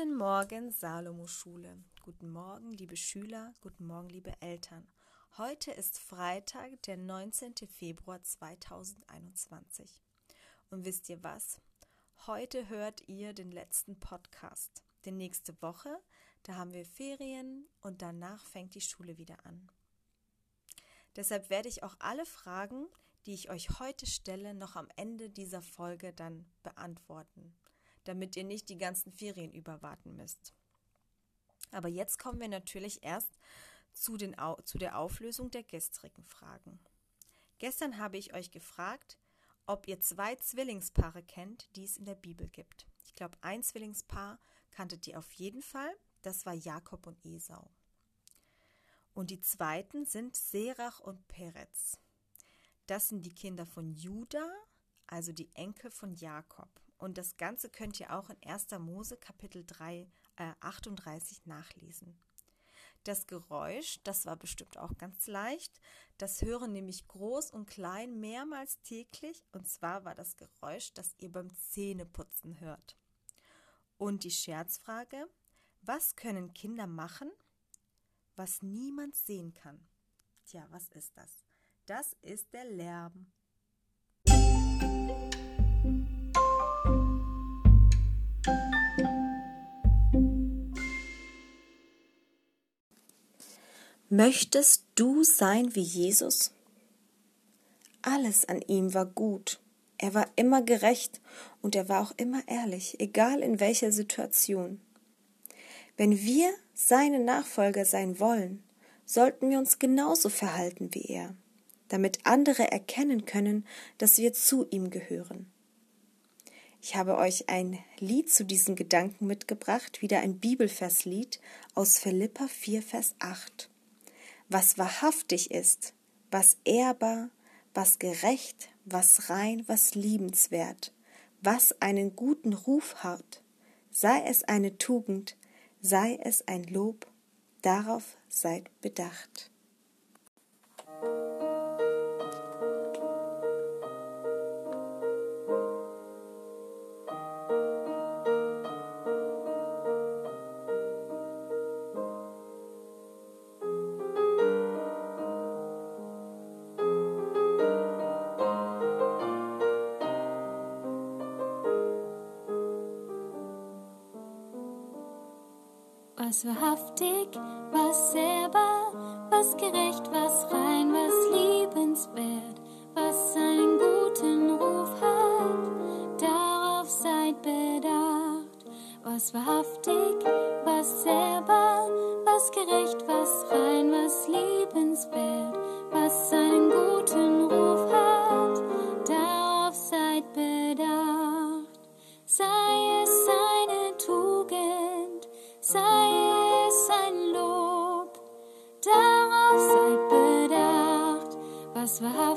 Guten Morgen, Salomo-Schule. Guten Morgen, liebe Schüler. Guten Morgen, liebe Eltern. Heute ist Freitag, der 19. Februar 2021. Und wisst ihr was? Heute hört ihr den letzten Podcast. Denn nächste Woche, da haben wir Ferien und danach fängt die Schule wieder an. Deshalb werde ich auch alle Fragen, die ich euch heute stelle, noch am Ende dieser Folge dann beantworten damit ihr nicht die ganzen Ferien überwarten müsst. Aber jetzt kommen wir natürlich erst zu, den, zu der Auflösung der gestrigen Fragen. Gestern habe ich euch gefragt, ob ihr zwei Zwillingspaare kennt, die es in der Bibel gibt. Ich glaube, ein Zwillingspaar kanntet ihr auf jeden Fall. Das war Jakob und Esau. Und die zweiten sind Serach und Perez. Das sind die Kinder von Judah, also die Enkel von Jakob. Und das Ganze könnt ihr auch in 1. Mose Kapitel 3, äh, 38 nachlesen. Das Geräusch, das war bestimmt auch ganz leicht. Das hören nämlich groß und klein mehrmals täglich. Und zwar war das Geräusch, das ihr beim Zähneputzen hört. Und die Scherzfrage, was können Kinder machen, was niemand sehen kann? Tja, was ist das? Das ist der Lärm. Möchtest du sein wie Jesus? Alles an ihm war gut. Er war immer gerecht und er war auch immer ehrlich, egal in welcher Situation. Wenn wir seine Nachfolger sein wollen, sollten wir uns genauso verhalten wie er, damit andere erkennen können, dass wir zu ihm gehören. Ich habe euch ein Lied zu diesen Gedanken mitgebracht, wieder ein Bibelverslied aus Philippa 4, Vers 8 was wahrhaftig ist, was ehrbar, was gerecht, was rein, was liebenswert, was einen guten Ruf hat, sei es eine Tugend, sei es ein Lob, darauf seid bedacht. Was wahrhaftig, was ehrbar, was gerecht, was rein, was liebenswert, was einen guten Ruf hat, darauf seid bedacht. Was wahrhaftig, was wahrhaftig,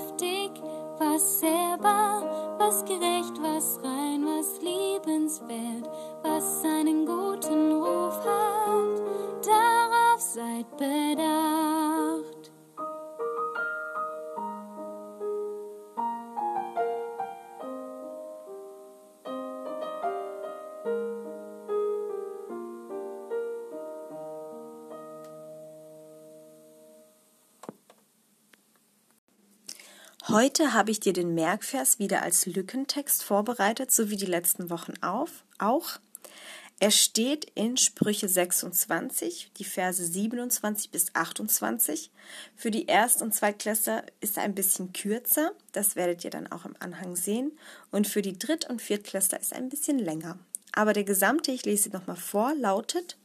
Heute habe ich dir den Merkvers wieder als Lückentext vorbereitet, so wie die letzten Wochen auf, auch. Er steht in Sprüche 26, die Verse 27 bis 28. Für die Erst- und Zweitklässler ist er ein bisschen kürzer, das werdet ihr dann auch im Anhang sehen. Und für die Dritt- und Viertklässler ist er ein bisschen länger. Aber der gesamte, ich lese ihn nochmal vor, lautet,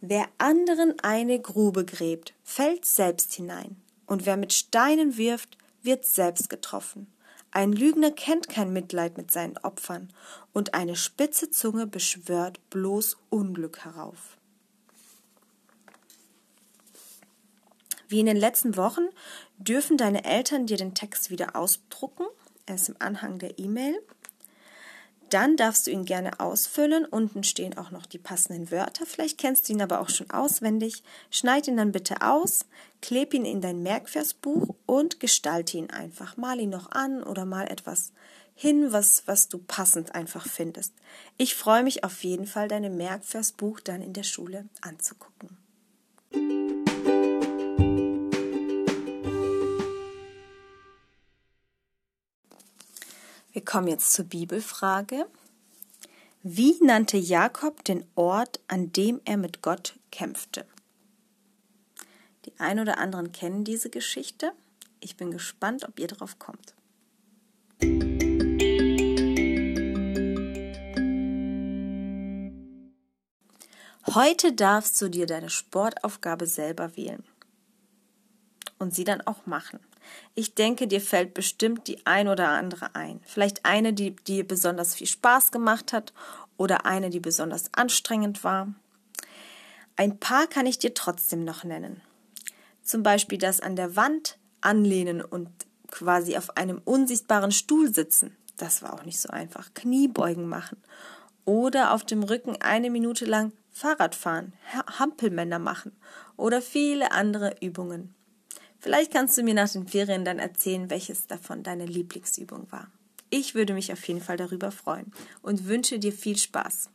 Wer anderen eine Grube gräbt, fällt selbst hinein. Und wer mit Steinen wirft, wird selbst getroffen. Ein Lügner kennt kein Mitleid mit seinen Opfern, und eine spitze Zunge beschwört bloß Unglück herauf. Wie in den letzten Wochen dürfen deine Eltern dir den Text wieder ausdrucken. Er ist im Anhang der E-Mail. Dann darfst du ihn gerne ausfüllen. Unten stehen auch noch die passenden Wörter. Vielleicht kennst du ihn aber auch schon auswendig. Schneid ihn dann bitte aus, kleb ihn in dein Merkversbuch und gestalte ihn einfach. Mal ihn noch an oder mal etwas hin, was, was du passend einfach findest. Ich freue mich auf jeden Fall, deine Merkversbuch dann in der Schule anzugucken. Wir kommen jetzt zur Bibelfrage. Wie nannte Jakob den Ort, an dem er mit Gott kämpfte? Die ein oder anderen kennen diese Geschichte. Ich bin gespannt, ob ihr darauf kommt. Heute darfst du dir deine Sportaufgabe selber wählen und sie dann auch machen. Ich denke, dir fällt bestimmt die ein oder andere ein. Vielleicht eine, die dir besonders viel Spaß gemacht hat oder eine, die besonders anstrengend war. Ein paar kann ich dir trotzdem noch nennen. Zum Beispiel das an der Wand anlehnen und quasi auf einem unsichtbaren Stuhl sitzen. Das war auch nicht so einfach. Kniebeugen machen. Oder auf dem Rücken eine Minute lang Fahrrad fahren, Hampelmänner machen oder viele andere Übungen. Vielleicht kannst du mir nach den Ferien dann erzählen, welches davon deine Lieblingsübung war. Ich würde mich auf jeden Fall darüber freuen und wünsche dir viel Spaß.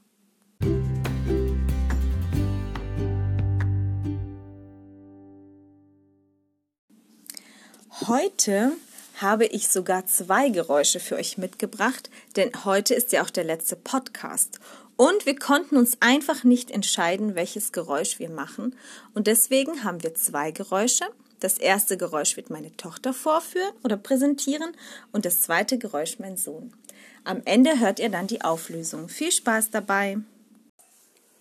Heute habe ich sogar zwei Geräusche für euch mitgebracht, denn heute ist ja auch der letzte Podcast. Und wir konnten uns einfach nicht entscheiden, welches Geräusch wir machen. Und deswegen haben wir zwei Geräusche das erste Geräusch wird meine Tochter vorführen oder präsentieren und das zweite Geräusch mein Sohn. Am Ende hört ihr dann die Auflösung. Viel Spaß dabei!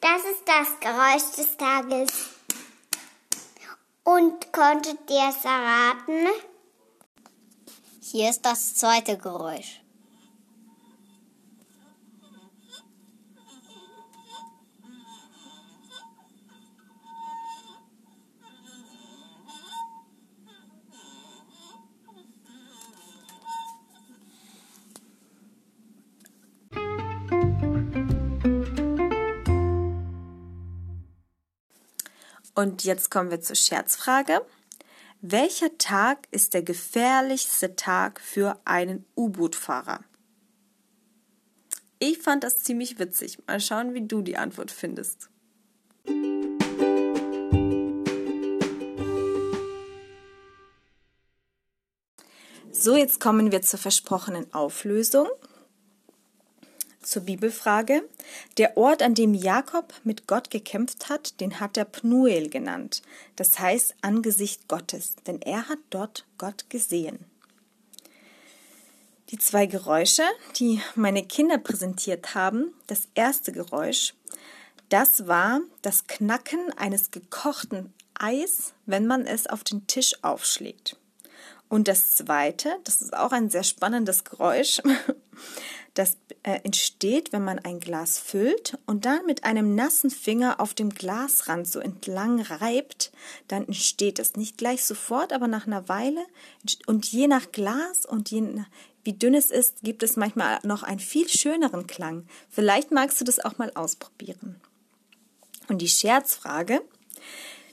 Das ist das Geräusch des Tages. Und konntet ihr es erraten? Hier ist das zweite Geräusch. Und jetzt kommen wir zur Scherzfrage. Welcher Tag ist der gefährlichste Tag für einen U-Boot-Fahrer? Ich fand das ziemlich witzig. Mal schauen, wie du die Antwort findest. So, jetzt kommen wir zur versprochenen Auflösung zur Bibelfrage. Der Ort, an dem Jakob mit Gott gekämpft hat, den hat er Pnuel genannt. Das heißt Angesicht Gottes, denn er hat dort Gott gesehen. Die zwei Geräusche, die meine Kinder präsentiert haben, das erste Geräusch, das war das Knacken eines gekochten Eis, wenn man es auf den Tisch aufschlägt. Und das zweite, das ist auch ein sehr spannendes Geräusch, das äh, entsteht, wenn man ein Glas füllt und dann mit einem nassen Finger auf dem Glasrand so entlang reibt, dann entsteht es nicht gleich sofort, aber nach einer Weile und je nach Glas und je nach, wie dünn es ist, gibt es manchmal noch einen viel schöneren Klang. Vielleicht magst du das auch mal ausprobieren. Und die Scherzfrage,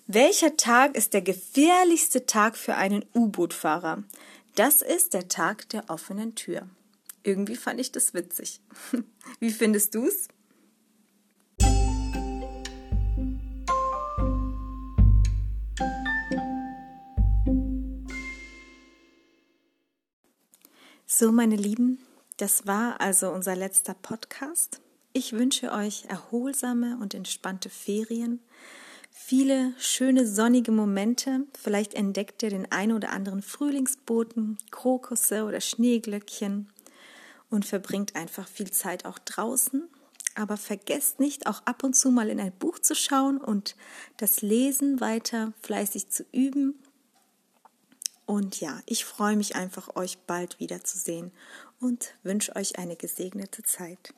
welcher Tag ist der gefährlichste Tag für einen U-Boot-Fahrer? Das ist der Tag der offenen Tür. Irgendwie fand ich das witzig. Wie findest du's? So, meine Lieben, das war also unser letzter Podcast. Ich wünsche euch erholsame und entspannte Ferien, viele schöne sonnige Momente. Vielleicht entdeckt ihr den ein oder anderen Frühlingsboten, Krokusse oder Schneeglöckchen und verbringt einfach viel Zeit auch draußen. Aber vergesst nicht, auch ab und zu mal in ein Buch zu schauen und das Lesen weiter fleißig zu üben. Und ja, ich freue mich einfach, euch bald wiederzusehen und wünsche euch eine gesegnete Zeit.